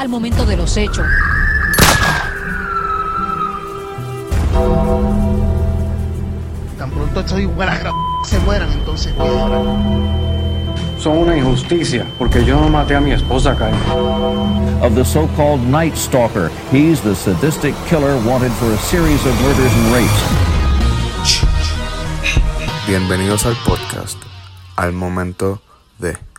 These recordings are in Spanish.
al momento de los hechos. Tan pronto estos igual se mueran, entonces. Son una injusticia, porque yo no maté a mi esposa, Kyle. of the so-called Night Stalker. He's the sadistic killer wanted for a series of murders and rapes. Bienvenidos al podcast, al momento de...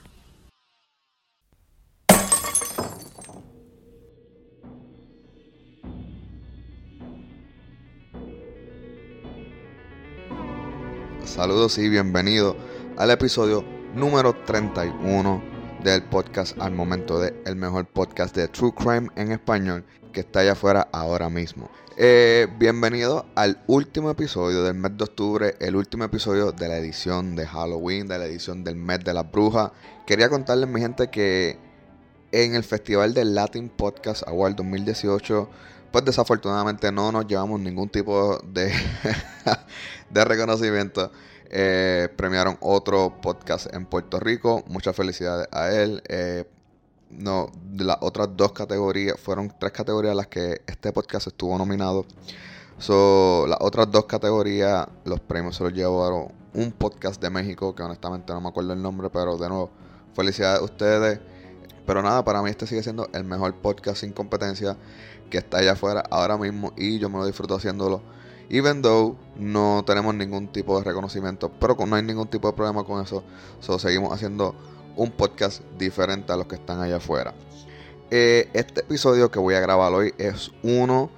Saludos y bienvenidos al episodio número 31 del podcast al momento de el mejor podcast de True Crime en español que está allá afuera ahora mismo. Eh, bienvenido al último episodio del mes de octubre, el último episodio de la edición de Halloween, de la edición del mes de las brujas. Quería contarles, mi gente, que en el Festival del Latin Podcast Award 2018, pues desafortunadamente no nos llevamos ningún tipo de, de reconocimiento. Eh, premiaron otro podcast en Puerto Rico. Muchas felicidades a él. Eh, no, las otras dos categorías, fueron tres categorías las que este podcast estuvo nominado. So, las otras dos categorías, los premios se los llevaron un podcast de México, que honestamente no me acuerdo el nombre, pero de nuevo, felicidades a ustedes. Pero nada, para mí este sigue siendo el mejor podcast sin competencia que está allá afuera ahora mismo y yo me lo disfruto haciéndolo. Even though no tenemos ningún tipo de reconocimiento, pero no hay ningún tipo de problema con eso. So, seguimos haciendo un podcast diferente a los que están allá afuera. Eh, este episodio que voy a grabar hoy es uno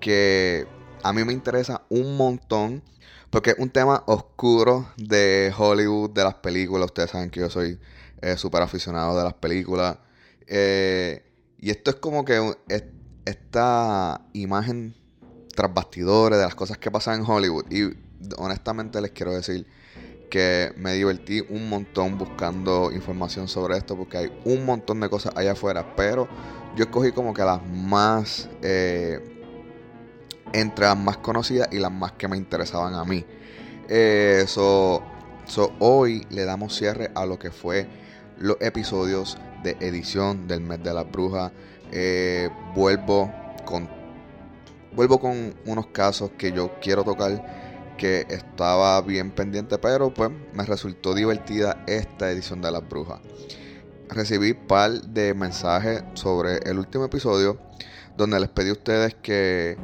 que a mí me interesa un montón. Porque es un tema oscuro de Hollywood, de las películas. Ustedes saben que yo soy eh, súper aficionado de las películas. Eh, y esto es como que esta imagen tras bastidores de las cosas que pasan en Hollywood. Y honestamente les quiero decir que me divertí un montón buscando información sobre esto porque hay un montón de cosas allá afuera. Pero yo escogí como que las más... eh, entre las más conocidas y las más que me interesaban a mí. Eh, so, hoy le damos cierre a lo que fue los episodios de edición del mes de las brujas. Eh, vuelvo con vuelvo con unos casos que yo quiero tocar que estaba bien pendiente, pero pues me resultó divertida esta edición de las brujas. Recibí par de mensajes sobre el último episodio donde les pedí a ustedes que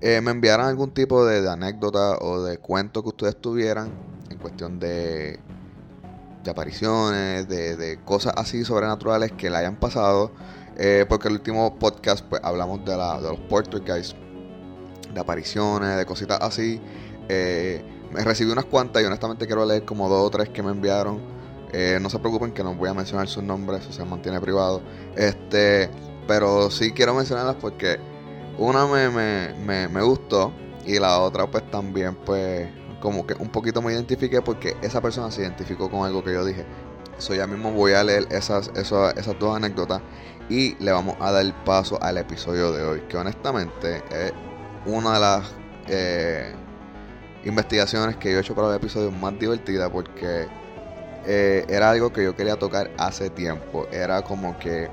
eh, me enviaran algún tipo de, anécdota o de cuento que ustedes tuvieran en cuestión de, apariciones, de, cosas así sobrenaturales que le hayan pasado. Eh, porque el último podcast pues hablamos de, los poltergeists, de apariciones, de cositas así. Eh, recibí unas cuantas y honestamente quiero leer como dos o tres que me enviaron. Eh, no se preocupen que no voy a mencionar sus nombres, eso se mantiene privado. Este, pero sí quiero mencionarlas porque una me, me, me, me gustó y la otra pues también pues como que un poquito me identifiqué porque esa persona se identificó con algo que yo dije. So ya mismo voy a leer esas, esas, esas dos anécdotas y le vamos a dar paso al episodio de hoy, que honestamente es una de las eh, investigaciones que yo he hecho para el episodio más divertida porque eh, era algo que yo quería tocar hace tiempo. Era como que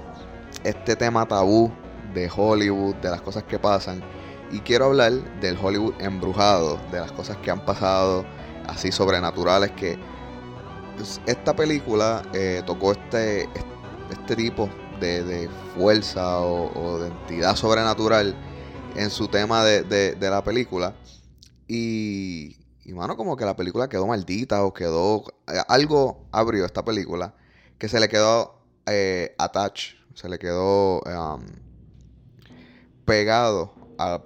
este tema tabú de Hollywood, de las cosas que pasan. Y quiero hablar del Hollywood embrujado, de las cosas que han pasado, así sobrenaturales, que pues, esta película eh, tocó este, este tipo de, de fuerza o, o, de entidad sobrenatural en su tema de, de, la película. Y, y, mano, como que la película quedó maldita o quedó... Algo abrió esta película que se le quedó eh, attached, se le quedó um, pegado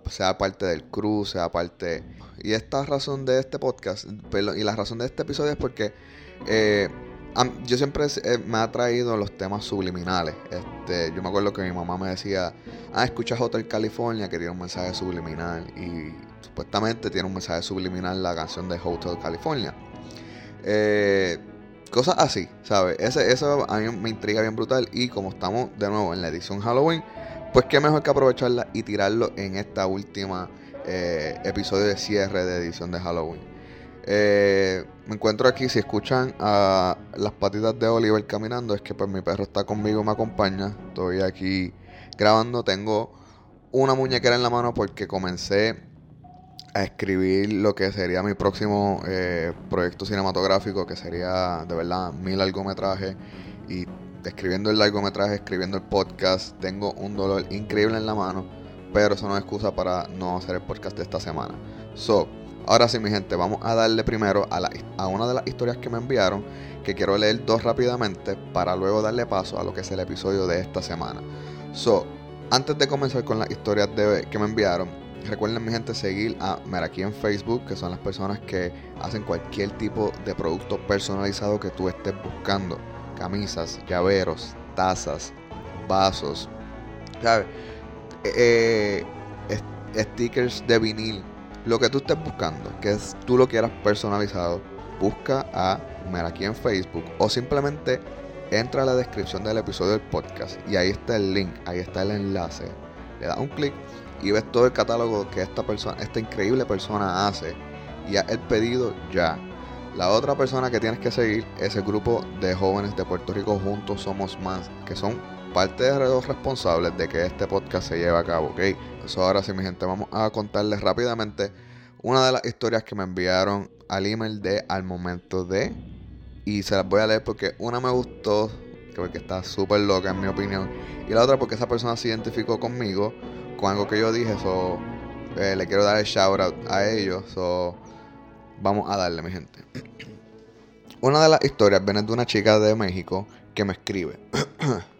sea parte del crew, sea parte... Y esta razón de este podcast, y la razón de este episodio es porque eh, yo siempre eh, me ha traído los temas subliminales. Este, yo me acuerdo que mi mamá me decía, ah, escuchas Hotel California que tiene un mensaje subliminal. Y supuestamente tiene un mensaje subliminal la canción de Hotel California. Eh, cosas así, ¿sabes? Eso a mí me intriga bien brutal. Y como estamos de nuevo en la edición Halloween, pues qué mejor que aprovecharla y tirarlo en esta última eh, episodio de cierre de edición de Halloween. Eh, me encuentro aquí, si escuchan a las patitas de Oliver caminando, es que pues mi perro está conmigo me acompaña. Estoy aquí grabando. Tengo una muñequera en la mano porque comencé a escribir lo que sería mi próximo eh, proyecto cinematográfico, que sería de verdad mi largometraje. Y escribiendo el largometraje, escribiendo el podcast, tengo un dolor increíble en la mano, pero eso no es excusa para no hacer el podcast de esta semana. So, ahora sí, mi gente, vamos a darle primero a, la, a una de las historias que me enviaron, que quiero leer dos rápidamente para luego darle paso a lo que es el episodio de esta semana. So, antes de comenzar con las historias que me enviaron, recuerden mi gente seguir a Meraki en Facebook, que son las personas que hacen cualquier tipo de producto personalizado que tú estés buscando. Camisas, llaveros, tazas, vasos, ¿sabes? Eh, eh, stickers de vinil, lo que tú estés buscando, que tú lo quieras personalizado, busca a Meraki en Facebook o simplemente entra a la descripción del episodio del podcast y ahí está el link, ahí está el enlace. Le das un clic y ves todo el catálogo que esta persona, esta increíble persona hace y el pedido ya. La otra persona que tienes que seguir es el grupo de jóvenes de Puerto Rico Juntos Somos Más, que son parte de los responsables de que este podcast se lleve a cabo, ¿ok? Eso ahora sí, mi gente, vamos a contarles rápidamente una de las historias que me enviaron al email de al momento de y se las voy a leer porque una me gustó, porque está súper loca en mi opinión. Y la otra porque esa persona se identificó conmigo, con algo que yo dije. So, eh, le quiero dar el shout out a ellos. So, vamos a darle, mi gente. Una de las historias viene de una chica de México que me escribe.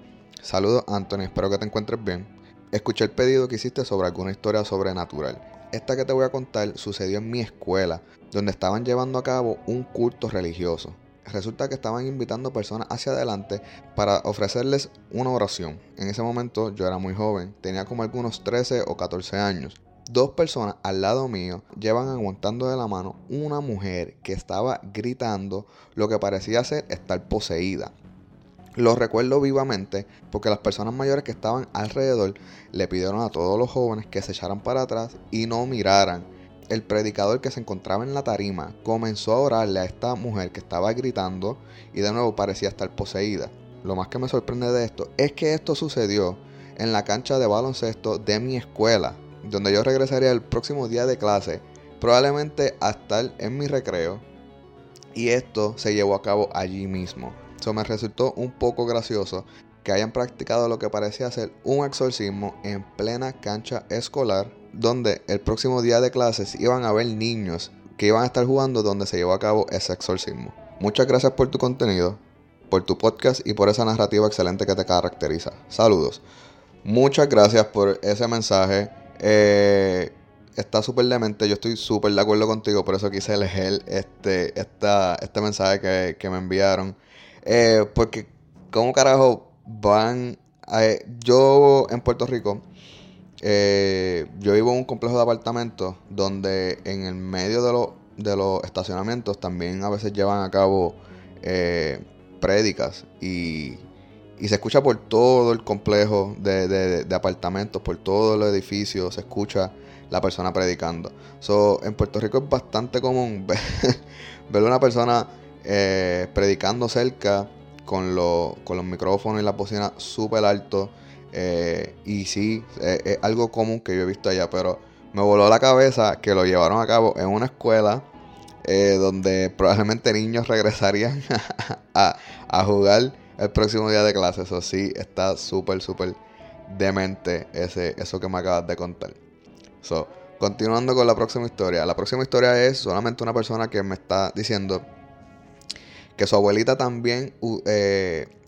Saludos Anthony, espero que te encuentres bien. Escuché el pedido que hiciste sobre alguna historia sobrenatural. Esta que te voy a contar sucedió en mi escuela, donde estaban llevando a cabo un culto religioso resulta que estaban invitando personas hacia adelante para ofrecerles una oración. En ese momento yo era muy joven, tenía como algunos 13 o 14 años. Dos personas al lado mío llevan aguantando de la mano una mujer que estaba gritando lo que parecía ser estar poseída. Lo recuerdo vivamente porque las personas mayores que estaban alrededor le pidieron a todos los jóvenes que se echaran para atrás y no miraran el predicador que se encontraba en la tarima comenzó a orarle a esta mujer que estaba gritando y de nuevo parecía estar poseída. Lo más que me sorprende de esto es que esto sucedió en la cancha de baloncesto de mi escuela, donde yo regresaría el próximo día de clase, probablemente a estar en mi recreo, y esto se llevó a cabo allí mismo. Eso me resultó un poco gracioso que hayan practicado lo que parecía ser un exorcismo en plena cancha escolar donde el próximo día de clases iban a haber niños que iban a estar jugando donde se llevó a cabo ese exorcismo. Muchas gracias por tu contenido, por tu podcast y por esa narrativa excelente que te caracteriza. Saludos. Muchas gracias por ese mensaje. Eh, está súper demente. Yo estoy súper de acuerdo contigo. Por eso quise elegir este, esta, este mensaje que, me enviaron. Eh, porque, ¿cómo carajo van? A, yo en Puerto Rico eh, yo vivo en un complejo de apartamentos donde en el medio de, los estacionamientos también a veces llevan a cabo eh, prédicas y, se escucha por todo el complejo de, apartamentos, por todo el edificio, se escucha la persona predicando. So, en Puerto Rico es bastante común ver, una persona eh, predicando cerca con, con los micrófonos y la bocina súper alto eh, y sí, eh, es algo común que yo he visto allá, pero me voló la cabeza que lo llevaron a cabo en una escuela eh, donde probablemente niños regresarían a, jugar el próximo día de clase. Eso sí, está súper, súper demente ese, eso que me acabas de contar. So, continuando con la próxima historia. La próxima historia es solamente una persona que me está diciendo que su abuelita también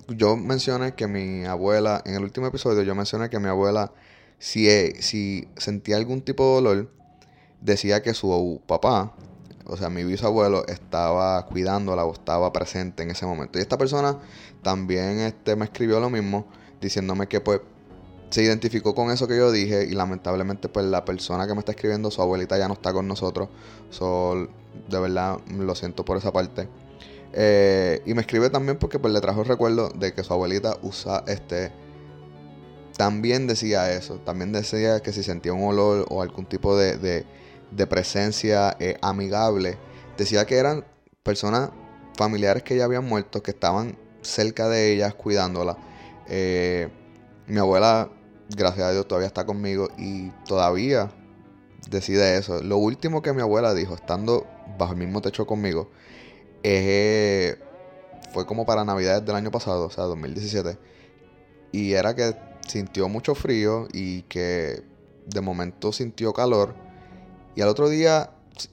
yo mencioné que mi abuela, en el último episodio, yo mencioné que mi abuela, si, e, si sentía algún tipo de dolor, decía que su papá, o sea, mi bisabuelo, estaba cuidándola o estaba presente en ese momento. Y esta persona también este, me escribió lo mismo, diciéndome que pues se identificó con eso que yo dije y lamentablemente pues la persona que me está escribiendo, su abuelita ya no está con nosotros. So, de verdad lo siento por esa parte. Eh, y me escribe también porque pues, le trajo recuerdo de que su abuelita usa este. También decía eso. También decía que si sentía un olor o algún tipo de, presencia eh, amigable, decía que eran personas familiares que ya habían muerto, que estaban cerca de ellas cuidándola. Eh, mi abuela gracias a Dios todavía está conmigo y todavía decide eso. Lo último que mi abuela dijo, estando bajo el mismo techo conmigo, eh, fue como para Navidades del año pasado, o sea, 2017. Y era que sintió mucho frío y que de momento sintió calor. Y al otro día,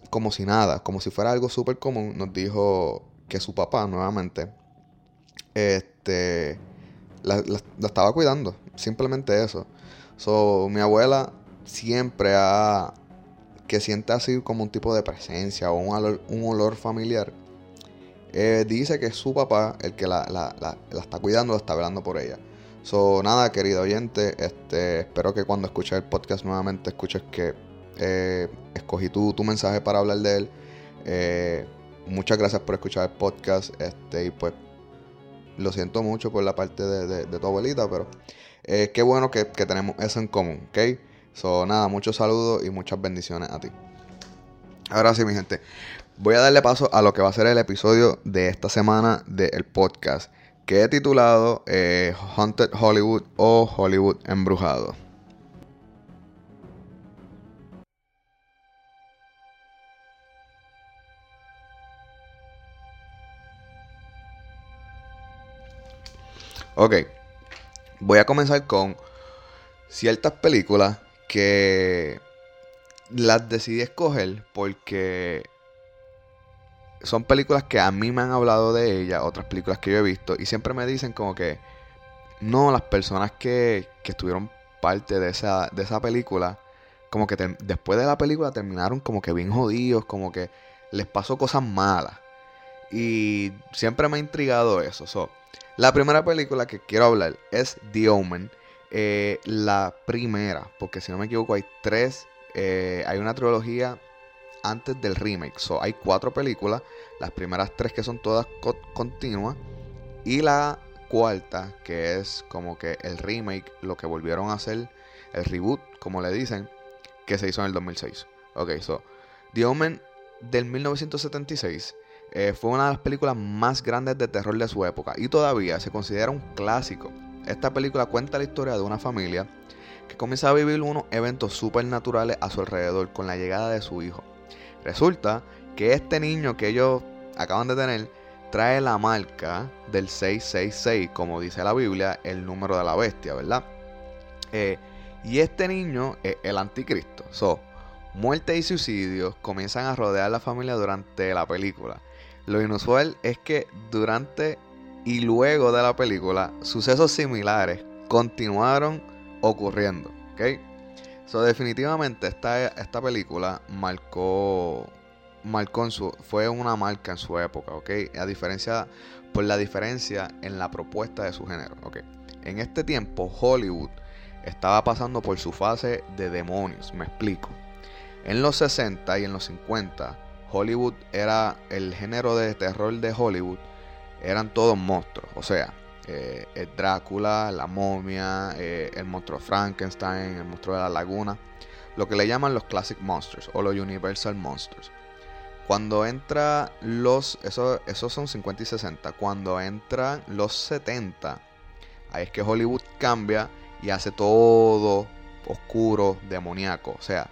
como si nada, como si fuera algo súper común, nos dijo que su papá, nuevamente, este, la, estaba cuidando. Simplemente eso. So, mi abuela siempre ha que siente así como un tipo de presencia o un olor, familiar, eh, dice que su papá el que la, está cuidando, la está velando por ella. So, nada, querido oyente, este, espero que cuando escuches el podcast nuevamente escuches que eh, escogí tu, tu, mensaje para hablar de él. Eh, muchas gracias por escuchar el podcast. Este, y pues lo siento mucho por la parte de, tu abuelita, pero qué bueno que, que tenemos eso en común, ¿ok? So, nada, muchos saludos y muchas bendiciones a ti. Ahora sí, mi gente, voy a darle paso a lo que va a ser el episodio de esta semana del podcast, que he titulado eh, Haunted Hollywood o Hollywood Embrujado. Ok, voy a comenzar con ciertas películas que las decidí escoger porque son películas que a mí me han hablado de ellas, otras películas que yo he visto, y siempre me dicen como que no, las personas que, que estuvieron parte de esa, de esa película, como que después de la película terminaron como que bien jodidos, como que les pasó cosas malas. Y siempre me ha intrigado eso. la primera película que quiero hablar es The Omen eh, la primera, porque si no me equivoco hay tres, eh, hay una trilogía antes del remake. So, hay cuatro películas, las primeras tres que son todas continuas y la cuarta que es como que el remake, lo que volvieron a hacer, el reboot, como le dicen, que se hizo en el 2006. Ok, so, The Omen del 1976 eh, fue una de las películas más grandes de terror de su época y todavía se considera un clásico esta película cuenta la historia de una familia que comienza a vivir unos eventos supernaturales a su alrededor con la llegada de su hijo. Resulta que este niño que ellos acaban de tener trae la marca del 666, como dice la Biblia, el número de la bestia, ¿verdad? Eh, y este niño es el anticristo. So, muerte y suicidios comienzan a rodear a la familia durante la película. Lo inusual es que durante y luego de la película, sucesos similares continuaron ocurriendo. ¿ok? So, definitivamente esta, esta película marcó, marcó su, fue una marca en su época, ¿ok? A diferencia, por la diferencia en la propuesta de su género, ¿ok? En este tiempo, Hollywood estaba pasando por su fase de demonios, me explico. En los 60 y en los 50, Hollywood era el género de terror de Hollywood eran todos monstruos. O sea, eh, el Drácula, la momia, eh, el monstruo Frankenstein, el monstruo de la laguna. Lo que le llaman los Classic Monsters o los Universal Monsters. Cuando entra los. Eso, esos son 50 y 60. Cuando entran los 70, ahí es que Hollywood cambia y hace todo oscuro, demoníaco. O sea,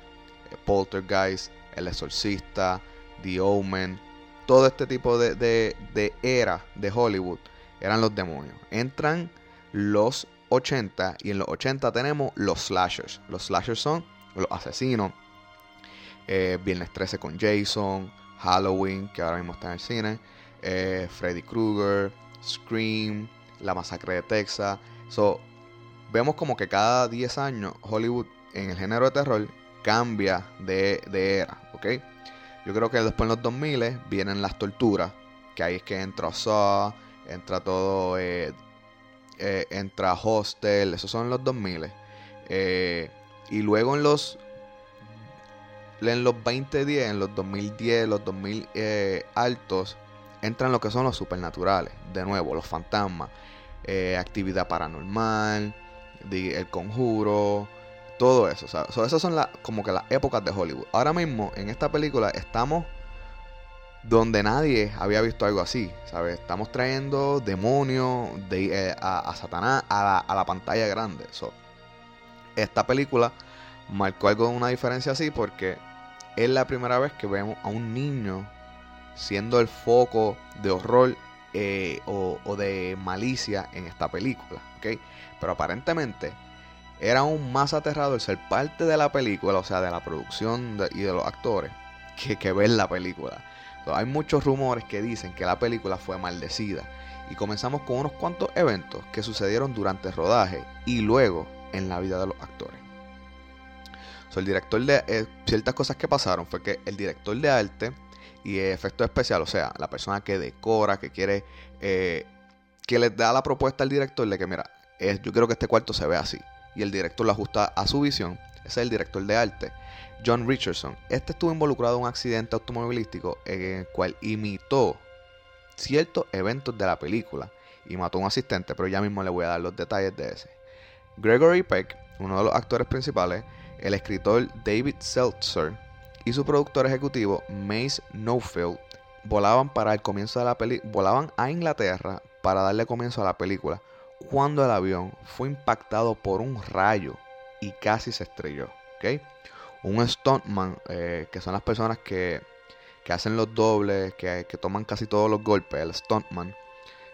Poltergeist, El Exorcista, The Omen, todo este tipo de, era de Hollywood eran los demonios. Entran los 80 y en los 80 tenemos los slashers. Los slashers son los asesinos. Eh, Viernes 13 con Jason, Halloween, que ahora mismo está en el cine, eh, Freddy Krueger, Scream, La Masacre de Texas. So, vemos como que cada 10 años Hollywood en el género de terror cambia de, de era, ¿ok? Yo creo que después en los 2000 vienen las torturas, que ahí es que entra Saw, entra todo, eh, eh, entra Hostel, esos son los 2000. Eh, y luego en los en los 2010, en los 2010, los 2000 altos, entran lo que son los supernaturales. De nuevo, los fantasmas, actividad paranormal, el conjuro, todo eso. O sea, esas son las como que las épocas de Hollywood. Ahora mismo, en esta película, estamos donde nadie había visto algo así. ¿Sabes? Estamos trayendo demonios de, eh, a, Satanás a la, pantalla grande. Esta película marcó algo de una diferencia así porque es la primera vez que vemos a un niño siendo el foco de horror eh, o, de malicia en esta película. Pero aparentemente era aún más aterrador ser parte de la película, o sea, de la producción y de los actores, que ver la película. Hay muchos rumores que dicen que la película fue maldecida. Y comenzamos con unos cuantos eventos que sucedieron durante el rodaje y luego en la vida de los actores. el director de eh, ciertas cosas que pasaron fue que el director de arte y efectos especiales, o sea, la persona que decora, que quiere, eh, que le da la propuesta al director de que, mira, yo quiero que este cuarto se vea así. Y el director lo ajusta a su visión. Es el director de arte, John Richardson. Este estuvo involucrado en un accidente automovilístico en el cual imitó ciertos eventos de la película y mató a un asistente, pero ya mismo le voy a dar los detalles de ese. Gregory Peck, uno de los actores principales, el escritor David Seltzer y su productor ejecutivo Mace Nofield volaban para el comienzo de la película, volaban a Inglaterra para darle comienzo a la película cuando el avión fue impactado por un rayo y casi se estrelló. Un stuntman, eh, que son las personas que, que hacen los dobles, que, que, toman casi todos los golpes, el stuntman,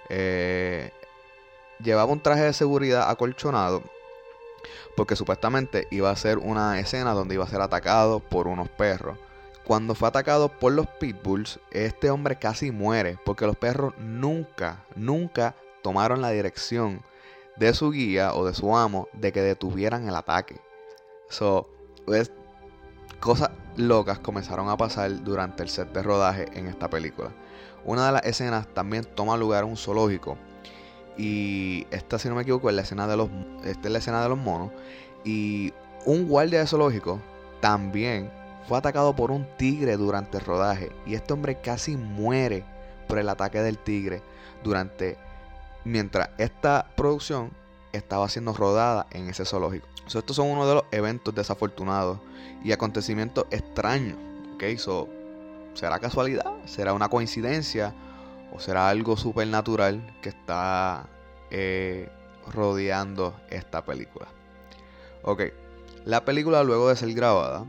eh, llevaba un traje de seguridad acolchonado porque supuestamente iba a ser una escena donde iba a ser atacado por unos perros. Cuando fue atacado por los pitbulls, este hombre casi muere porque los perros nunca, nunca tomaron la dirección de su guía o de su amo de que detuvieran el ataque. So, pues, cosas locas comenzaron a pasar durante el set de rodaje en esta película. Una de las escenas también toma lugar en un zoológico. Y esta, si no me equivoco, es la escena de los, esta es la escena de los monos. Y un guardia de zoológico también fue atacado por un tigre durante el rodaje. Y este hombre casi muere por el ataque del tigre durante mientras esta producción estaba siendo rodada en ese zoológico. estos son uno de los eventos desafortunados y acontecimientos extraños. ¿okay? ¿Será casualidad? ¿Será una coincidencia? ¿O será algo supernatural que está eh, rodeando esta película? Ok, la película luego de ser grabada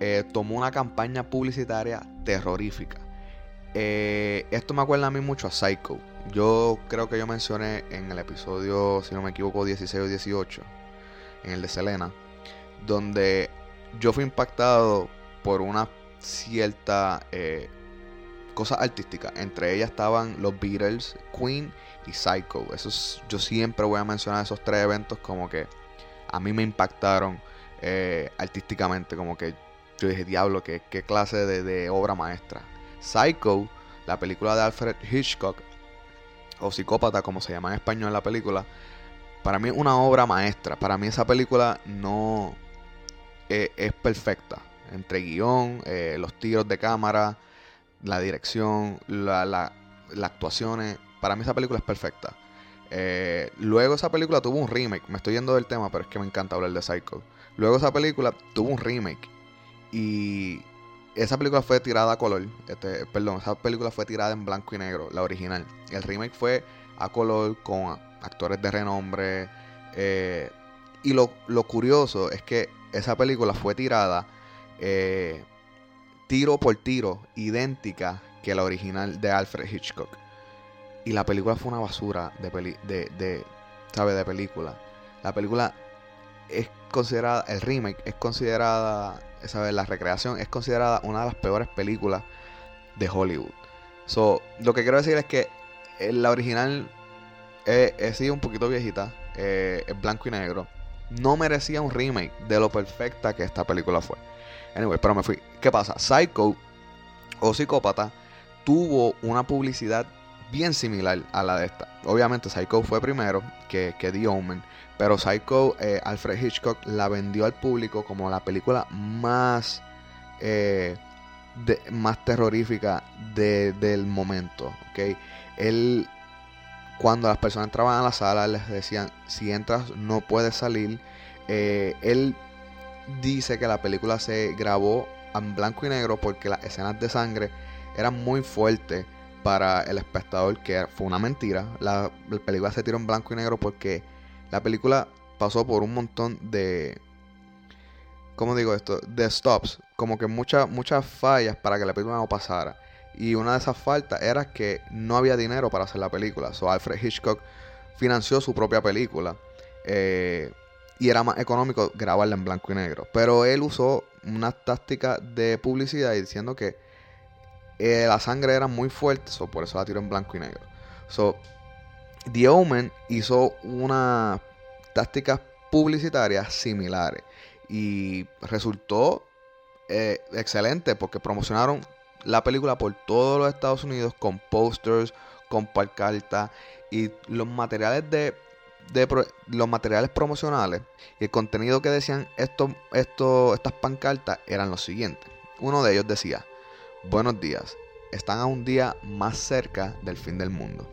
eh, tomó una campaña publicitaria terrorífica. Eh, esto me acuerda a mí mucho a Psycho. Yo creo que yo mencioné en el episodio, si no me equivoco, 16 o 18, en el de Selena, donde yo fui impactado por una cierta eh, cosa artística. Entre ellas estaban los Beatles, Queen y Psycho. yo siempre voy a mencionar esos tres eventos como que a mí me impactaron eh, artísticamente. Como que yo dije, diablo, qué, qué clase de obra maestra. Psycho, la película de Alfred Hitchcock, o Psicópata, como se llama en español en la película, para mí es una obra maestra. Para mí esa película no eh, es, perfecta. Entre guion, eh, los tiros de cámara, la dirección, la, la, las actuaciones. Para mí esa película es perfecta. Eh, luego esa película tuvo un remake. Me estoy yendo del tema, pero es que me encanta hablar de Psycho. Luego esa película tuvo un remake. Y esa película fue tirada a color. Este, perdón, esa película fue tirada en blanco y negro, la original. El remake fue a color con actores de renombre. Eh, y lo, curioso es que esa película fue tirada eh, tiro por tiro, idéntica que la original de Alfred Hitchcock. Y la película fue una basura de, de, de, ¿sabe? de película. La película es considerada, el remake es considerada esa la recreación es considerada una de las peores películas de Hollywood. So, lo que quiero decir es que eh, la original es, un poquito viejita, eh, es blanco y negro. No merecía un remake de lo perfecta que esta película fue. Anyway, pero me fui. ¿Qué pasa? Psycho o Psicópata tuvo una publicidad bien similar a la de esta. Obviamente Psycho fue primero que, que The Omen. Pero Psycho, eh, Alfred Hitchcock la vendió al público como la película más, eh, más terrorífica del momento. ¿okay? Él, cuando las personas entraban a la sala, les decían, si entras no puedes salir. Eh, él dice que la película se grabó en blanco y negro porque las escenas de sangre eran muy fuertes para el espectador, que fue una mentira. La, la película se tiró en blanco y negro porque la película pasó por un montón de, ¿cómo digo esto? De stops, como que muchas muchas fallas para que la película no pasara. Y una de esas faltas era que no había dinero para hacer la película. So Alfred Hitchcock financió su propia película. Eh, y era más económico grabarla en blanco y negro. Pero él usó una táctica de publicidad diciendo que eh, la sangre era muy fuerte, so por eso la tiró en blanco y negro. So, The Omen hizo una tácticas publicitarias similares y resultó eh, excelente porque promocionaron la película por todos los Estados Unidos con posters, con pancartas y los materiales de, los materiales promocionales y el contenido que decían estos, estos, estas pancartas eran los siguientes. Uno de ellos decía, buenos días, están a un día más cerca del fin del mundo.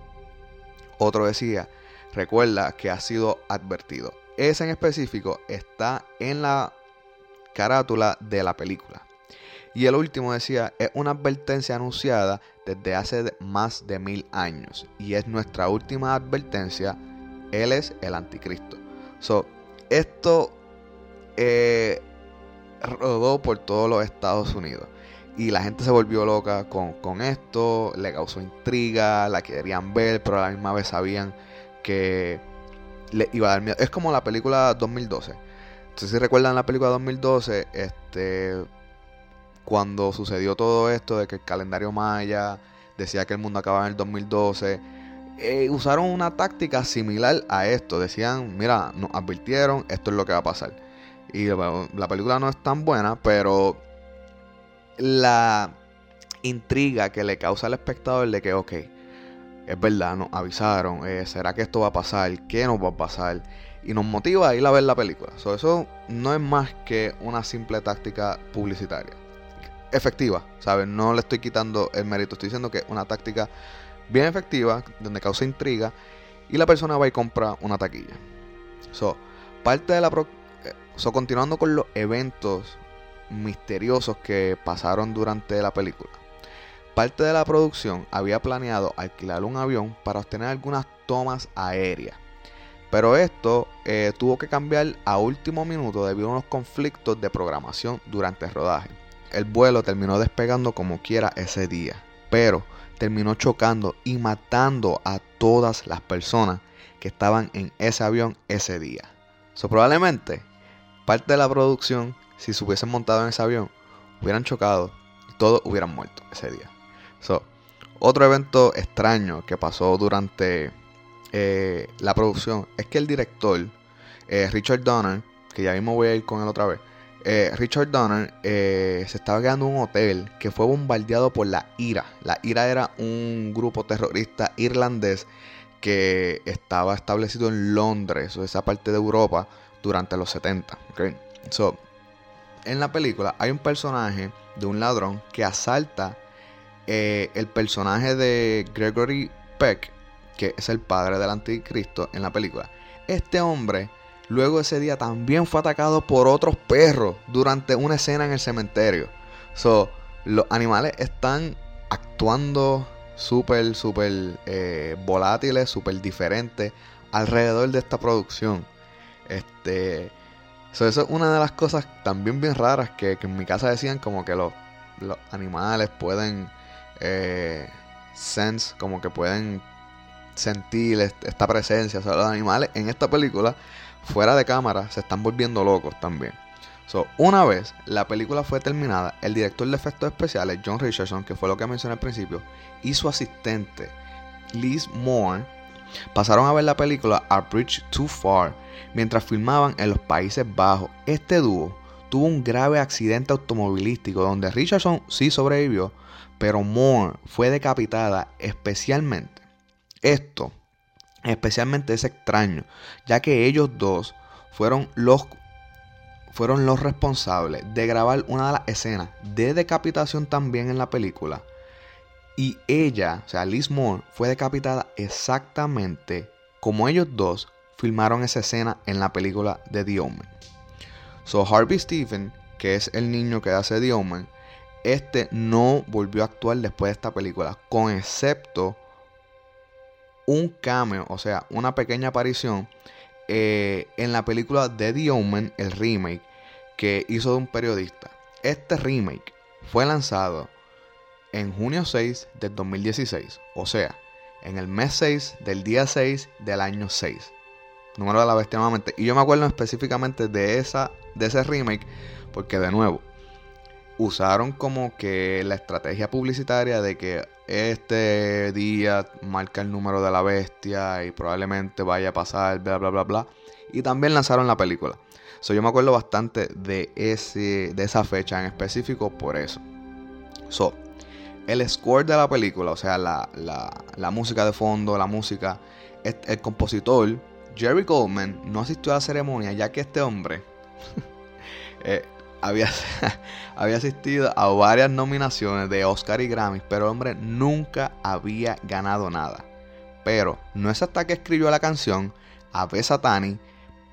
Otro decía, recuerda que ha sido advertido. Ese en específico está en la carátula de la película. Y el último decía, es una advertencia anunciada desde hace más de mil años. Y es nuestra última advertencia. Él es el anticristo. So, esto eh, rodó por todos los Estados Unidos. Y la gente se volvió loca con, con, esto, le causó intriga, la querían ver, pero a la misma vez sabían que le iba a dar miedo. Es como la película 2012. Entonces, si recuerdan la película 2012, este, cuando sucedió todo esto de que el calendario maya decía que el mundo acababa en el 2012, eh, usaron una táctica similar a esto. Decían, mira, nos advirtieron, esto es lo que va a pasar. Y la película no es tan buena, pero la intriga que le causa al espectador de que, ok, es verdad, nos avisaron, eh, ¿será que esto va a pasar? ¿Qué nos va a pasar? Y nos motiva a ir a ver la película. eso no es más que una simple táctica publicitaria. Efectiva, ¿sabes? No le estoy quitando el mérito, estoy diciendo que es una táctica bien efectiva, donde causa intriga, y la persona va y compra una taquilla. So, parte de la... Eh, so, continuando con los eventos misteriosos que pasaron durante la película. Parte de la producción había planeado alquilar un avión para obtener algunas tomas aéreas. Pero esto eh, tuvo que cambiar a último minuto debido a unos conflictos de programación durante el rodaje. El vuelo terminó despegando como quiera ese día, pero terminó chocando y matando a todas las personas que estaban en ese avión ese día. So, probablemente parte de la producción, si se hubiesen montado en ese avión, hubieran chocado y todos hubieran muerto ese día. So, otro evento extraño que pasó durante eh, la producción es que el director, eh, Richard Donner, que ya mismo voy a ir con él otra vez, eh, Richard Donner se estaba quedando en un hotel que fue bombardeado por la IRA. La IRA era un grupo terrorista irlandés que estaba establecido en Londres, o esa parte de Europa, durante los 70. So, en la película hay un personaje de un ladrón que asalta eh, el personaje de Gregory Peck, que es el padre del anticristo en la película, este hombre luego ese día también fue atacado por otros perros durante una escena en el cementerio. So, los animales están actuando súper, súper eh, volátiles, súper diferentes alrededor de esta producción. Este, eso es una de las cosas también bien raras que, en mi casa decían como que los, animales pueden eh, sense, como que pueden sentir esta presencia. O los animales en esta película, fuera de cámara, se están volviendo locos también. So, una vez la película fue terminada, el director de efectos especiales, John Richardson, que fue lo que mencioné al principio, y su asistente, Liz Moore, pasaron a ver la película A Bridge Too Far mientras filmaban en los Países Bajos. Este dúo tuvo un grave accidente automovilístico donde Richardson sí sobrevivió, pero Moore fue decapitada especialmente. Esto especialmente es extraño, ya que ellos dos fueron los fueron los responsables de grabar una de las escenas de decapitación también en la película. Y ella, o sea, Liz Moore, fue decapitada exactamente como ellos dos filmaron esa escena en la película de The Omen. So Harvey Stephen, que es el niño que hace The Omen, este no volvió a actuar después de esta película, con excepto un cameo, o sea, una pequeña aparición eh, en la película de The Omen, el remake, que hizo de un periodista. Este remake fue lanzado en junio 6 del 2016, o sea, en el mes 6 del día 6 del año 6. Número de la bestia nuevamente. Y yo me acuerdo específicamente de, esa, de ese remake porque de nuevo, usaron como que la estrategia publicitaria de que este día marca el número de la bestia y probablemente vaya a pasar, bla, bla, bla, bla. Y también lanzaron la película. So, yo me acuerdo bastante de, ese, de esa fecha en específico por eso. So, el score de la película, o sea, la, música de fondo, la música, el, compositor, Jerry Goldman, no asistió a la ceremonia ya que este hombre eh, había, había asistido a varias nominaciones de Oscar y Grammy, pero el hombre nunca había ganado nada. Pero no es hasta que escribió la canción Ave Satani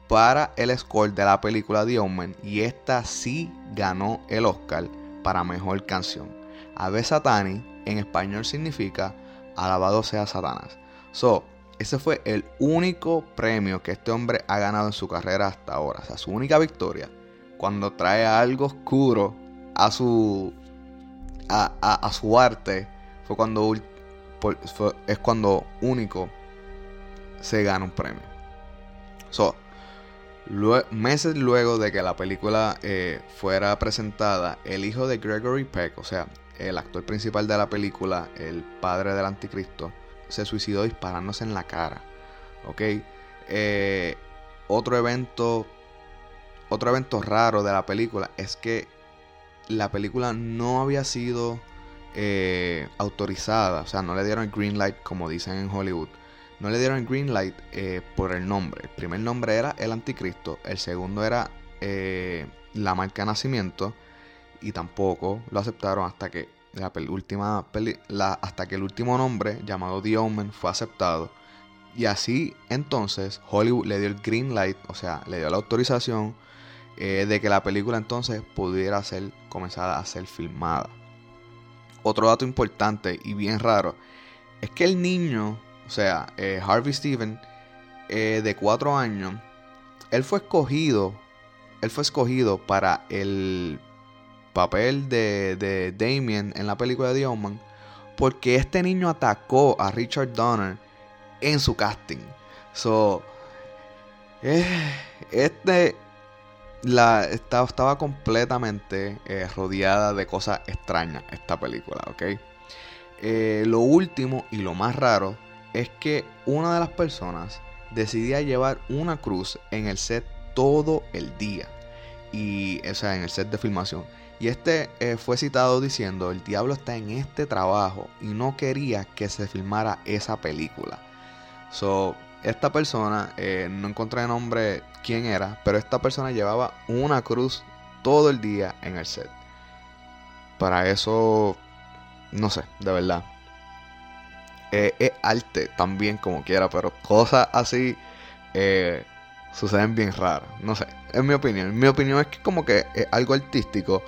para el score de la película The Omen y esta sí ganó el Oscar para mejor canción. Ave Satani en español significa alabado sea Satanás. So, ese fue el único premio que este hombre ha ganado en su carrera hasta ahora. O sea, su única victoria. Cuando trae algo oscuro a su. a, su arte. Fue cuando. es cuando único se gana un premio. So, meses luego de que la película eh, fuera presentada, el hijo de Gregory Peck, o sea, el actor principal de la película, el padre del anticristo, se suicidó disparándose en la cara. ¿Ok? Eh, otro evento. Otro evento raro de la película es que la película no había sido eh, autorizada. O sea, no le dieron el green light como dicen en Hollywood. No le dieron el green light eh, por el nombre. El primer nombre era El Anticristo. El segundo era la marca nacimiento y tampoco lo aceptaron hasta que la última hasta que el último nombre llamado The Omen fue aceptado y así entonces Hollywood le dio el green light, o sea, le dio la autorización eh, de que la película entonces pudiera ser comenzada a ser filmada. Otro dato importante y bien raro es que el niño, o sea, eh, Harvey Steven, eh, de 4 años, él fue escogido, él fue escogido para el papel de, de Damien en la película de The Omen porque este niño atacó a Richard Donner en su casting. So, eh, este la, estaba, estaba completamente eh, rodeada de cosas extrañas esta película, ¿ok? Eh, lo último y lo más raro es que una de las personas decidía llevar una cruz en el set todo el día. Y, o sea, en el set de filmación. Y este eh, fue citado diciendo, el diablo está en este trabajo y no quería que se filmara esa película. So, esta persona, eh, no encontré nombre quién era, pero esta persona llevaba una cruz todo el día en el set. Para eso, no sé, de verdad. Eh, es arte también como quiera, pero cosas así suceden bien raras. No sé, es mi opinión. Mi opinión es que como que es algo artístico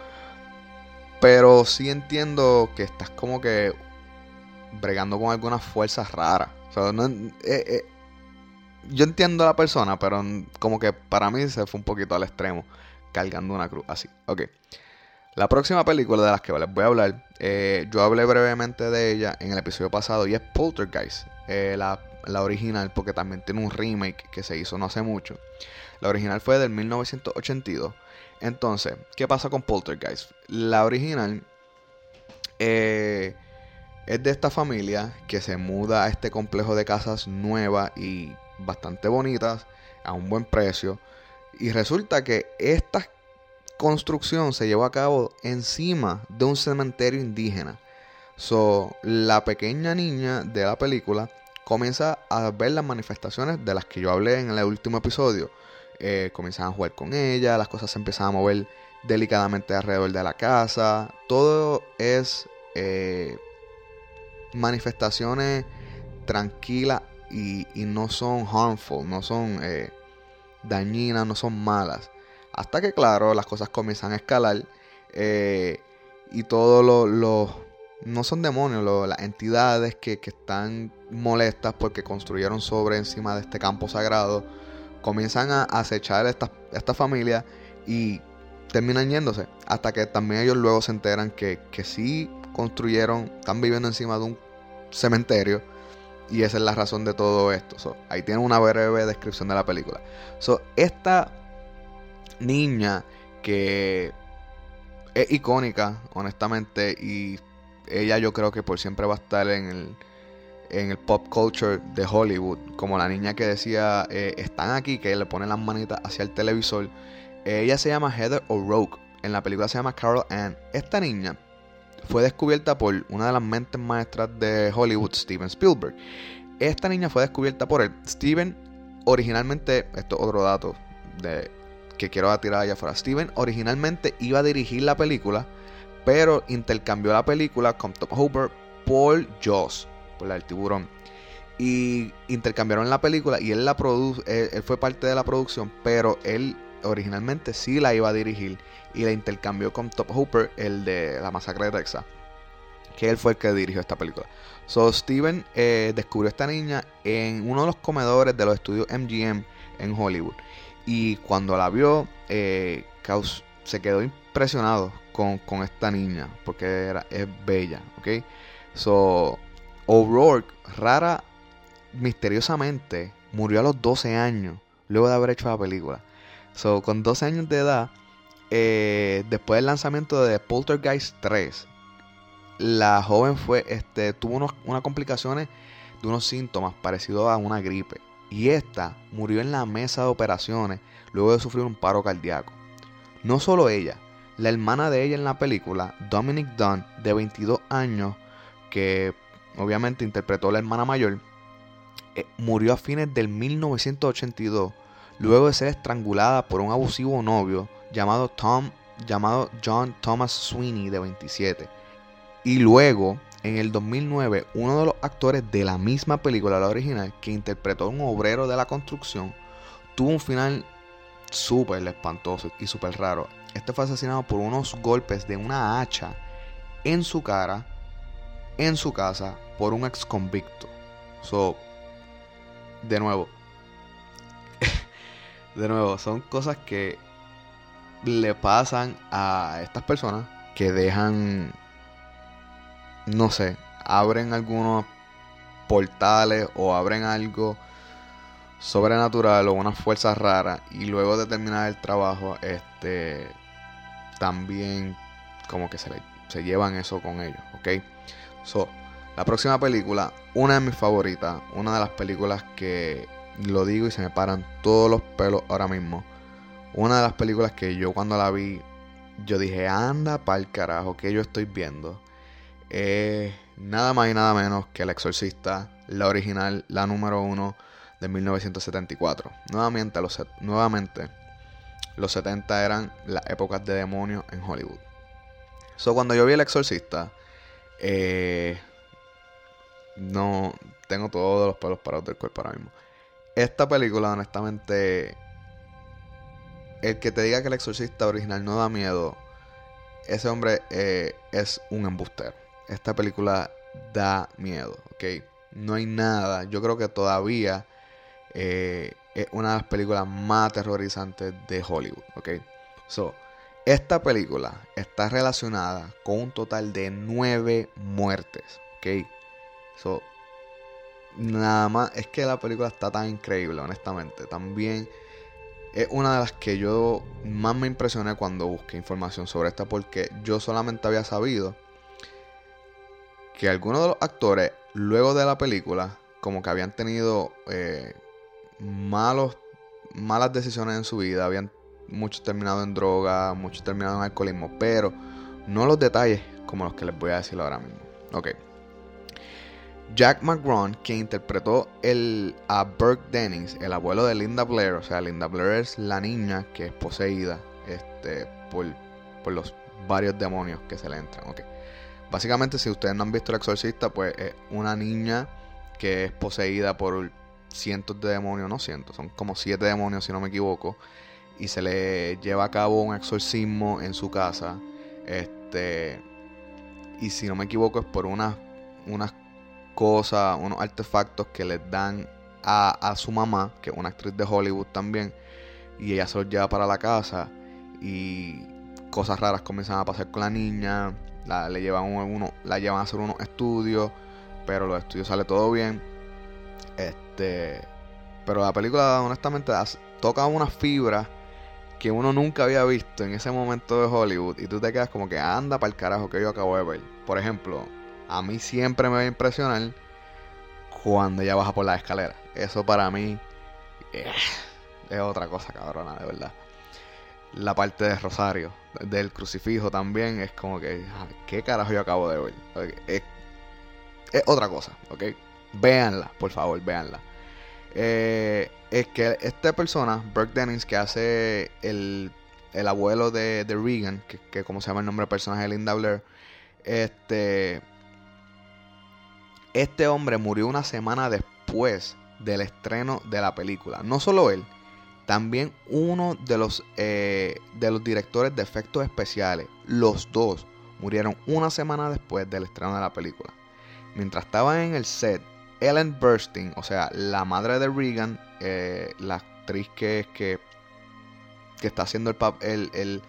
pero sí entiendo que estás como que bregando con algunas fuerzas raras. Eh, eh, yo entiendo a la persona, pero como que para mí se fue un poquito al extremo, cargando una cruz así. Ok. La próxima película de las que les voy a hablar, eh, yo hablé brevemente de ella en el episodio pasado y es Poltergeist, la, la original, porque también tiene un remake que se hizo no hace mucho. La original fue del 1982 entonces, ¿qué pasa con Poltergeist? La original eh, es de esta familia que se muda a este complejo de casas nuevas y bastante bonitas a un buen precio. Y resulta que esta construcción se llevó a cabo encima de un cementerio indígena. So, la pequeña niña de la película comienza a ver las manifestaciones de las que yo hablé en el último episodio eh, comenzaban a jugar con ella, las cosas se empezaban a mover delicadamente alrededor de la casa. Todo es eh, manifestaciones tranquilas y, no son harmful, no son eh, dañinas, no son malas. Hasta que, claro, las cosas comienzan a escalar y todos los no son demonios, las entidades que, están molestas porque construyeron sobre encima de este campo sagrado comienzan a acechar esta, esta familia y terminan yéndose. Hasta que también ellos luego se enteran que, que sí construyeron, están viviendo encima de un cementerio. Y esa es la razón de todo esto. ahí tienen una breve descripción de la película. So, esta niña que es icónica, honestamente, y ella yo creo que por siempre va a estar en el, en el pop culture de Hollywood, como la niña que decía, eh, están aquí, que le ponen las manitas hacia el televisor. ella se llama Heather O'Rourke, en la película se llama Carol Ann. Esta niña fue descubierta por una de las mentes maestras de Hollywood, Steven Spielberg. Esta niña fue descubierta por él. Steven originalmente, esto es otro dato que quiero tirar allá afuera. Steven originalmente iba a dirigir la película, pero intercambió la película con Tom Hooper por Jaws, por la del tiburón. Y intercambiaron la película y él la produjo, él, fue parte de la producción, pero él originalmente sí la iba a dirigir y la intercambió con Top Hooper, el de la masacre de Texas, que él fue el que dirigió esta película. So Steven eh, descubrió a esta niña en uno de los comedores de los estudios MGM en Hollywood. Y cuando la vio, eh, se quedó impresionado con, esta niña, porque era, es bella, ¿ok? So, O'Rourke, rara, misteriosamente, murió a los 12 años, luego de haber hecho la película. So, con 12 años de edad, eh, después del lanzamiento de Poltergeist 3, la joven fue, este, tuvo unas complicaciones de unos síntomas parecidos a una gripe y esta murió en la mesa de operaciones luego de sufrir un paro cardíaco. No solo ella, la hermana de ella en la película, Dominic Dunn, de 22 años, que obviamente interpretó a la hermana mayor, eh, murió a fines del 1982 luego de ser estrangulada por un abusivo novio llamado Tom llamado John Thomas Sweeney de 27. Y luego en el 2009, uno de los actores de la misma película, la original, que interpretó a un obrero de la construcción, tuvo un final súper espantoso y súper raro. Este fue asesinado por unos golpes de una hacha en su cara, en su casa, por un ex convicto. So, de nuevo, de nuevo, son cosas que le pasan a estas personas que dejan no sé, abren algunos portales o abren algo sobrenatural o una fuerza rara y luego de terminar el trabajo, este, también como que se, se llevan eso con ellos, ¿ok? So, la próxima película, una de mis favoritas, una de las películas que lo digo y se me paran todos los pelos ahora mismo. Una de las películas que yo cuando la vi, yo dije, anda pa'l carajo, que yo estoy viendo es nada más y nada menos que El Exorcista, la original, la número uno de 1974. Nuevamente los, nuevamente, los 70 eran las épocas de demonios en Hollywood. So, cuando yo vi El Exorcista, eh, no tengo todos los pelos parados del cuerpo ahora mismo. Esta película, honestamente, el que te diga que El Exorcista original no da miedo, ese hombre eh, es un embustero esta película da miedo, ¿ok? No hay nada, yo creo que todavía eh, es una de las películas más aterrorizantes de Hollywood, ¿ok? Esta película está relacionada con un total de nueve muertes, ¿ok? Nada más, es que la película está tan increíble, honestamente. También es una de las que yo más me impresioné cuando busqué información sobre esta porque yo solamente había sabido que algunos de los actores, luego de la película, como que habían tenido eh, malos, malas decisiones en su vida, habían muchos terminado en droga, muchos terminado en alcoholismo, pero no los detalles como los que les voy a decir ahora mismo. Ok. Jack McGrawn, quien interpretó el, a Burke Dennings, el abuelo de Linda Blair, o sea, Linda Blair es la niña que es poseída este, por, por los varios demonios que se le entran. Básicamente, si ustedes no han visto El Exorcista, pues es una niña que es poseída por cientos de demonios, no cientos, son como siete demonios si no me equivoco, y se le lleva a cabo un exorcismo en su casa. Este, y si no me equivoco, es por unas, unas cosas, unos artefactos que les dan a, a su mamá, que es una actriz de Hollywood también, y ella se los lleva para la casa. Y cosas raras comienzan a pasar con la niña, la, le llevan uno, la llevan a hacer unos estudios, pero los estudios sale todo bien. Este, pero la película honestamente toca una fibra que uno nunca había visto en ese momento de Hollywood y tú te quedas como que anda para el carajo que yo acabo de ver. Por ejemplo, a mí siempre me va a impresionar cuando ella baja por la escalera. Eso para mí eh, es otra cosa cabrona, de verdad. La parte de Rosario, del crucifijo también, es como que, ah, ¿qué carajo yo acabo de ver? Es, otra cosa, ¿ok? Véanla, por favor, véanla. Eh, es que esta persona, Burke Dennings, que hace el, el abuelo de, de Regan, que, que, como se llama el nombre del personaje de Linda Blair, este, este hombre murió una semana después del estreno de la película. No solo él, también uno de los, eh, de los directores de efectos especiales. Los dos murieron una semana después del estreno de la película. Mientras estaban en el set, Ellen Burstyn, o sea, la madre de Regan, eh, la actriz que, que, que está haciendo el, papel el,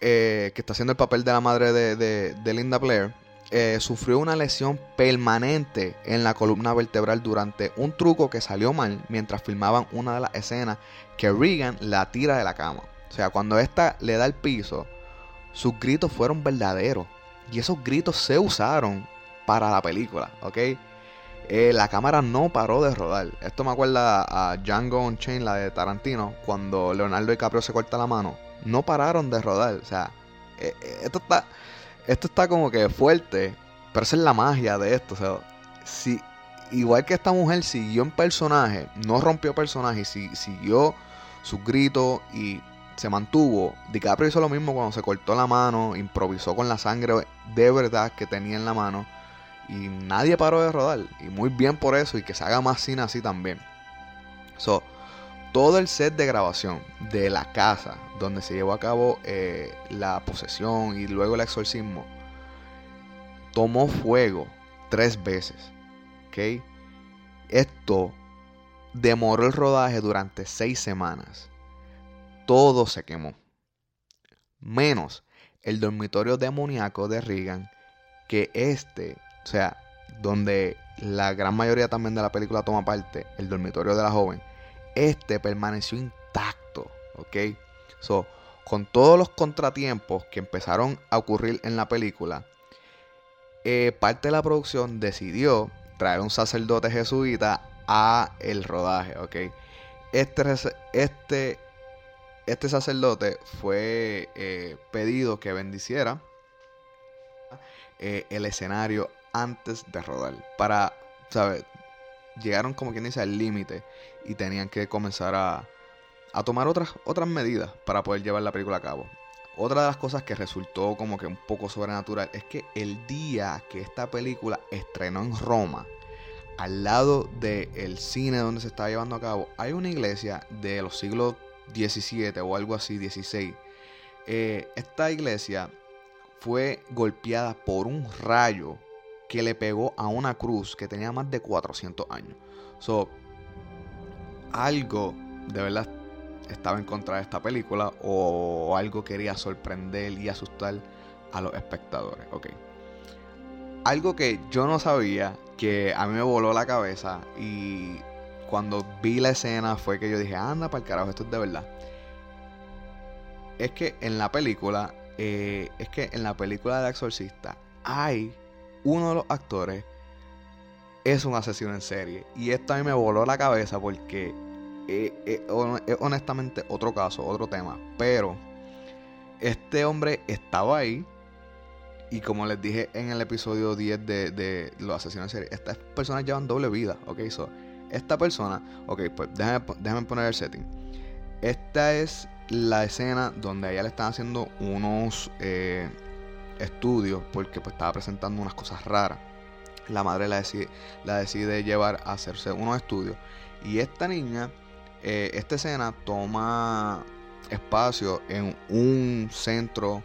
eh, que está haciendo el papel de la madre de, de Linda Blair, eh, sufrió una lesión permanente en la columna vertebral durante un truco que salió mal mientras filmaban una de las escenas que Regan la tira de la cama. O sea, cuando esta le da el piso, sus gritos fueron verdaderos. Y esos gritos se usaron para la película, ¿ok? Eh, la cámara no paró de rodar. Esto me acuerda a Django Unchained, la de Tarantino, cuando Leonardo DiCaprio se corta la mano. No pararon de rodar. O sea, eh, esto está esto está como que fuerte, pero esa es la magia de esto. O sea, si, igual que esta mujer siguió en personaje, no rompió personaje, y siguió sus gritos y se mantuvo. DiCaprio hizo lo mismo cuando se cortó la mano, improvisó con la sangre de verdad que tenía en la mano. Y nadie paró de rodar. Y muy bien por eso. Y que se haga más cine así también. So, todo el set de grabación de la casa donde se llevó a cabo eh, la posesión y luego el exorcismo tomó fuego tres veces. ¿ok? Esto demoró el rodaje durante seis semanas. Todo se quemó. Menos el dormitorio demoníaco de Regan, que este, o sea, donde la gran mayoría también de la película toma parte, el dormitorio de la joven, este permaneció intacto, ¿ok? So, con todos los contratiempos que empezaron a ocurrir en la película, eh, parte de la producción decidió traer un sacerdote jesuita a el rodaje, ¿ok? Este, este, este sacerdote fue eh, pedido que bendiciera eh, el escenario antes de rodar para, ¿sabes? llegaron como quien dice al límite y tenían que comenzar a, a tomar otras, otras medidas para poder llevar la película a cabo. Otra de las cosas que resultó como que un poco sobrenatural es que el día que esta película estrenó en Roma, al lado del cine donde se estaba llevando a cabo, hay una iglesia de los siglos XVII o algo así, XVI. Eh, esta iglesia fue golpeada por un rayo que le pegó a una cruz que tenía más de 400 años. So, algo de verdad estaba en contra de esta película o algo quería sorprender y asustar a los espectadores. Ok. Algo que yo no sabía, que a mí me voló la cabeza y cuando vi la escena fue que yo dije, anda para el carajo, esto es de verdad. Es que en la película, eh, es que en la película de Exorcista hay uno de los actores es un asesino en serie. Y esto a mí me voló la cabeza porque es, honestamente otro caso, otro tema. Pero este hombre estaba ahí. Y como les dije en el episodio 10 de, los asesinos en serie, estas personas llevan doble vida. Ok, so, esta persona, ok, pues déjame, poner el setting. Esta es la escena donde a ella le están haciendo unos. Eh, estudios porque pues estaba presentando unas cosas raras. La madre la decide, llevar a hacerse unos estudios. Y esta niña, eh, esta escena toma espacio en un centro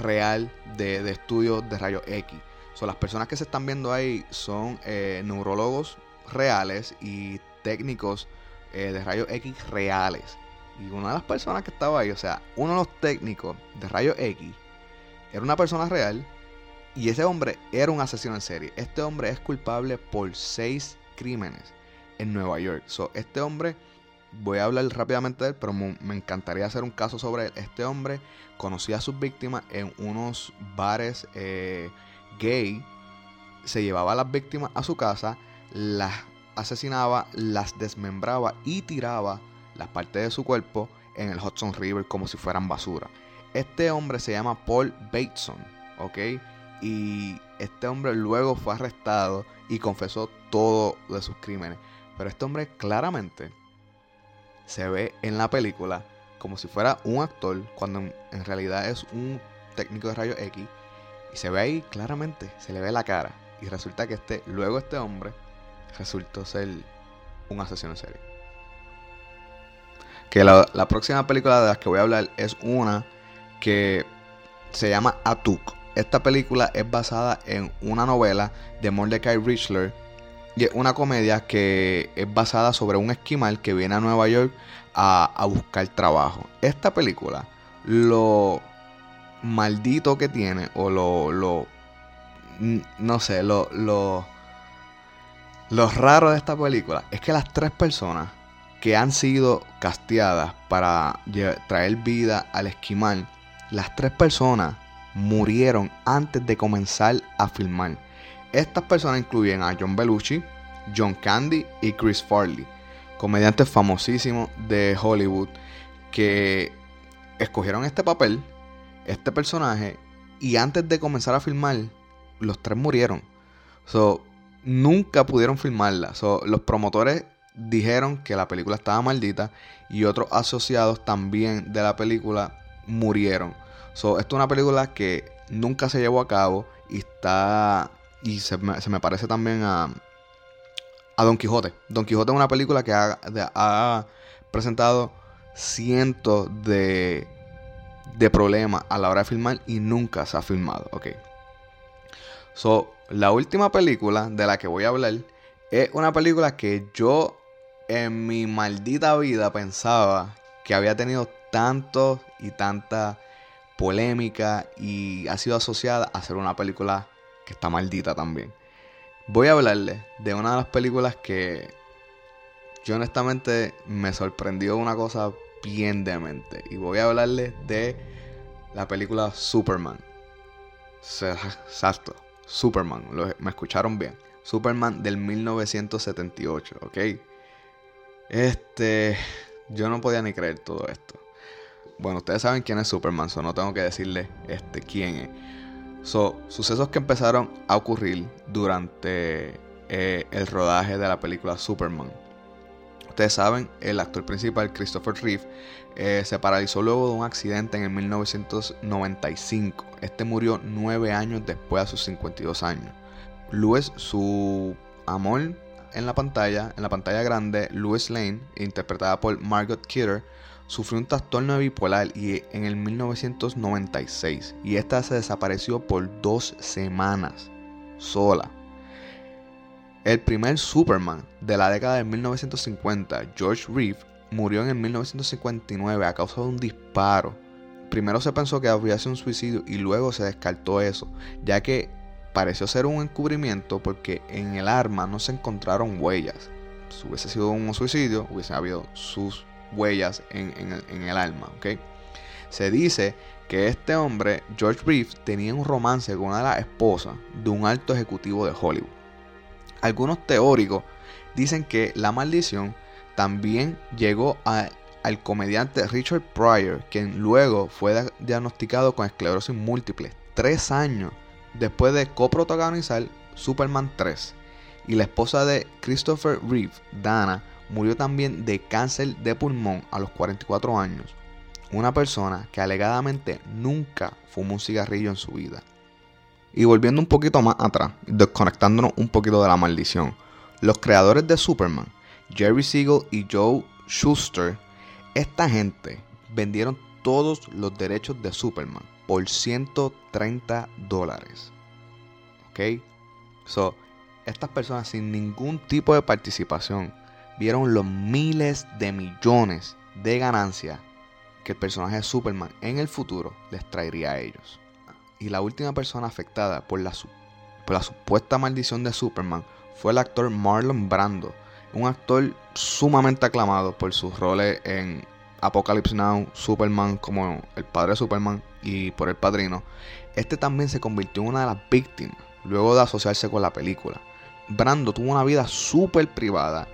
real de, estudios de rayos X. son las personas que se están viendo ahí son eh, neurólogos reales y técnicos eh, de rayos X reales. Y una de las personas que estaba ahí, o sea, uno de los técnicos de Rayo X, era una persona real. Y ese hombre era un asesino en serie. Este hombre es culpable por seis crímenes en Nueva York. So, este hombre, voy a hablar rápidamente de él, pero me encantaría hacer un caso sobre él. Este hombre conocía a sus víctimas en unos bares eh, gay. Se llevaba a las víctimas a su casa, las asesinaba, las desmembraba y tiraba las partes de su cuerpo en el Hudson River como si fueran basura. Este hombre se llama Paul Bateson, ¿ok? Y este hombre luego fue arrestado y confesó todo de sus crímenes. Pero este hombre claramente se ve en la película como si fuera un actor, cuando en realidad es un técnico de rayos X. Y se ve ahí claramente, se le ve la cara. Y resulta que este, luego este hombre resultó ser un asesino en serie. Que la, próxima película de las que voy a hablar es una que se llama Atuk. Esta película es basada en una novela de Mordecai Richler y es una comedia que es basada sobre un esquimal que viene a Nueva York a, buscar trabajo. Esta película, lo maldito que tiene, o lo, lo no sé, lo, lo, lo raro de esta película es que las tres personas que han sido casteadas para traer vida al esquimal, las tres personas murieron antes de comenzar a filmar. Estas personas incluyen a John Belushi, John Candy y Chris Farley, comediantes famosísimos de Hollywood que escogieron este papel, este personaje, y antes de comenzar a filmar, los tres murieron. So, nunca pudieron filmarla. So, los promotores dijeron que la película estaba maldita y otros asociados también de la película murieron. So, esto es una película que nunca se llevó a cabo y está. Y se me, parece también a, a Don Quijote. Don Quijote es una película que ha, presentado cientos de, de problemas a la hora de filmar y nunca se ha filmado. Ok. So, la última película de la que voy a hablar es una película que yo en mi maldita vida pensaba que había tenido tanto y tanta polémica y ha sido asociada a ser una película que está maldita también. Voy a hablarles de una de las películas que yo honestamente me sorprendió una cosa bien demente. Y voy a hablarles de la película Superman. Exacto, Superman. me escucharon bien. Superman del 1978, ¿ok? Este, yo no podía ni creer todo esto. Bueno, ustedes saben quién es Superman, so no tengo que decirles este, quién es. So, sucesos que empezaron a ocurrir durante eh, el rodaje de la película Superman. Ustedes saben, el actor principal, Christopher Reeve, eh, se paralizó luego de un accidente en el 1995. Este murió nueve años después, a sus 52 años. Louis, su amor en la pantalla, en la pantalla grande, Louis Lane, interpretada por Margot Kidder, sufrió un trastorno bipolar y en el 1996 y esta se desapareció por dos semanas sola. El primer Superman de la década de 1950, George Reeve, murió en el 1959 a causa de un disparo. Primero se pensó que había sido un suicidio y luego se descartó eso, ya que pareció ser un encubrimiento porque en el arma no se encontraron huellas. Si hubiese sido un suicidio, hubiese habido sus huellas en, el, alma. Se dice que este hombre, George Reeves, tenía un romance con una de las esposas de un alto ejecutivo de Hollywood. Algunos teóricos dicen que la maldición también llegó al comediante Richard Pryor, quien luego fue diagnosticado con esclerosis múltiple tres años después de coprotagonizar Superman 3. Y la esposa de Christopher Reeve, Dana, murió también de cáncer de pulmón a los 44 años. Una persona que alegadamente nunca fumó un cigarrillo en su vida. Y volviendo un poquito más atrás, desconectándonos un poquito de la maldición, los creadores de Superman, Jerry Siegel y Joe Schuster, esta gente vendieron todos los derechos de Superman por 130 dólares. ¿Ok? Estas personas sin ningún tipo de participación vieron los miles de millones de ganancia que el personaje de Superman en el futuro les traería a ellos. Y la última persona afectada por la, por la supuesta maldición de Superman fue el actor Marlon Brando, un actor sumamente aclamado por sus roles en Apocalypse Now, Superman como el padre de Superman y por el padrino. Este también se convirtió en una de las víctimas luego de asociarse con la película. Brando tuvo una vida súper privada.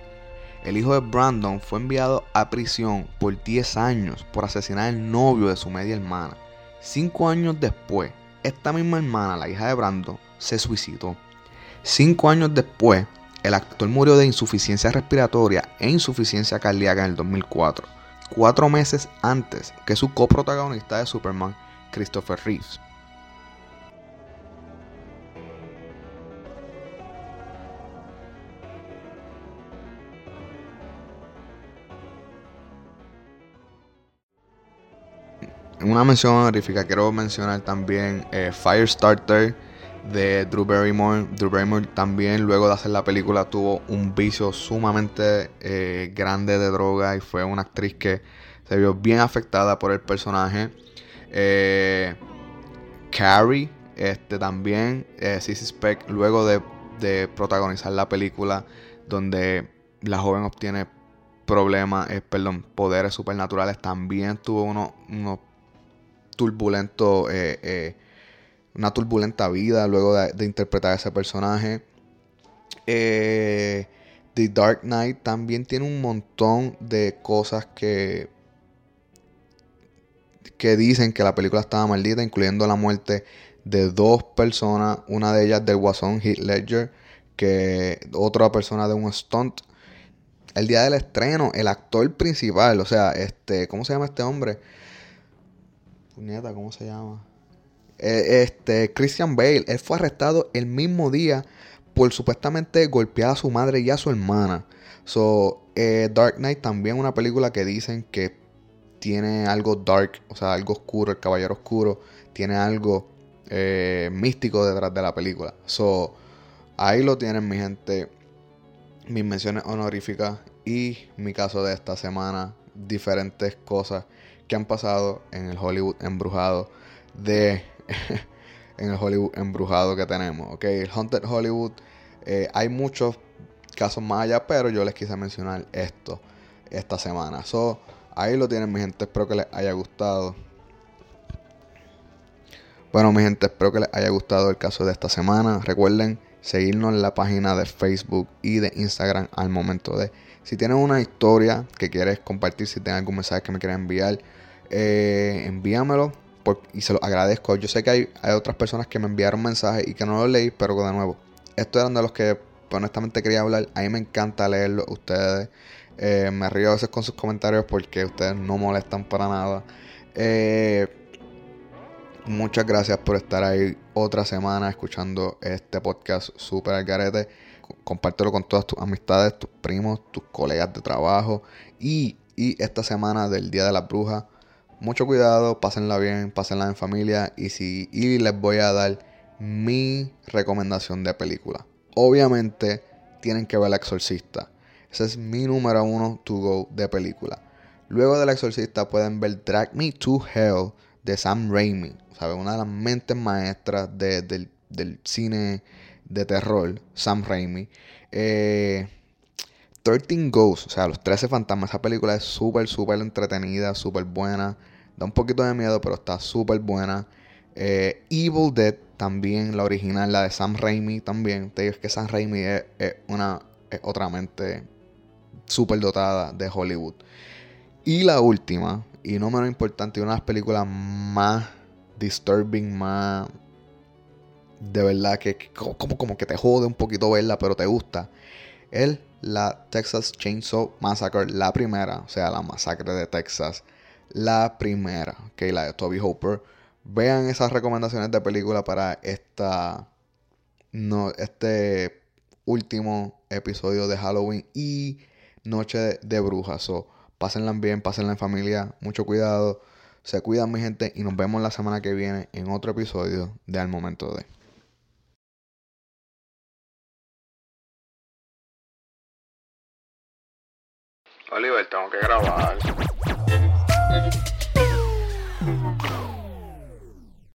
El hijo de Brandon fue enviado a prisión por 10 años por asesinar al novio de su media hermana. Cinco años después, esta misma hermana, la hija de Brandon, se suicidó. Cinco años después, el actor murió de insuficiencia respiratoria e insuficiencia cardíaca en el 2004, cuatro meses antes que su coprotagonista de Superman, Christopher Reeves. Una mención honorífica, quiero mencionar también eh, Firestarter de Drew Barrymore. Drew Barrymore también, luego de hacer la película, tuvo un vicio sumamente eh, grande de droga y fue una actriz que se vio bien afectada por el personaje. Eh, Carrie, este también, eh, Sissy Speck, luego de, de, protagonizar la película donde la joven obtiene problemas, perdón, poderes supernaturales, también tuvo unos, unos turbulento, eh, eh, una turbulenta vida luego de, interpretar a ese personaje. Eh, The Dark Knight también tiene un montón de cosas que que dicen que la película estaba maldita, incluyendo la muerte de dos personas, una de ellas del Guasón Heath Ledger, que otra persona de un stunt. El día del estreno, el actor principal, o sea, este, ¿cómo se llama este hombre? Nieta, ¿cómo se llama? Eh, este, Christian Bale, él fue arrestado el mismo día por supuestamente golpear a su madre y a su hermana. So, eh, Dark Knight también una película que dicen que tiene algo dark, o sea, algo oscuro, el caballero oscuro, tiene algo eh, místico detrás de la película. So, ahí lo tienen mi gente, mis menciones honoríficas y mi caso de esta semana, diferentes cosas que han pasado en el Hollywood embrujado de en el Hollywood embrujado que tenemos. Ok, el Haunted Hollywood, eh, hay muchos casos más allá, pero yo les quise mencionar esto esta semana. So, ahí lo tienen, mi gente. Espero que les haya gustado. Bueno, mi gente, espero que les haya gustado el caso de esta semana. Recuerden seguirnos en la página de Facebook y de Instagram al momento de. Si tienes una historia que quieres compartir, si tienes algún mensaje que me quieras enviar, eh, envíamelo y se lo agradezco. Yo sé que hay, otras personas que me enviaron mensajes y que no lo leí, pero de nuevo, estos eran de los que honestamente quería hablar. A mí me encanta leerlo ustedes. Eh, me río a veces con sus comentarios porque ustedes no molestan para nada. Eh, muchas gracias por estar ahí otra semana escuchando este podcast super al garete. Compártelo con todas tus amistades, tus primos, tus colegas de trabajo. Y, y esta semana del Día de las Brujas mucho cuidado, pásenla bien, pásenla en familia y, si, y les voy a dar mi recomendación de película. Obviamente tienen que ver El Exorcista. Ese es mi número uno to go de película. Luego del Exorcista pueden ver Drag Me to Hell de Sam Raimi. ¿sabe? Una de las mentes maestras del, cine de terror, Sam Raimi. Eh, 13 Ghosts, o sea, los 13 fantasmas. Esa película es súper, súper entretenida, súper buena. Da un poquito de miedo, pero está súper buena. Eh, Evil Dead también, la original, la de Sam Raimi también. Te digo que Sam Raimi es, una otra mente súper dotada de Hollywood. Y la última, y no menos importante, una de las películas más disturbing, más de verdad que, como, como que te jode un poquito verla, pero te gusta. Es la Texas Chainsaw Massacre, la primera, o sea, la masacre de Texas la primera, que la de Toby Hopper. Vean esas recomendaciones de película para esta no, este último episodio de Halloween y Noche de, Brujas. So, pásenla bien, pásenla en familia, mucho cuidado. Se cuidan mi gente y nos vemos la semana que viene en otro episodio de Al Momento de. Oliver, tengo que grabar. Thank you.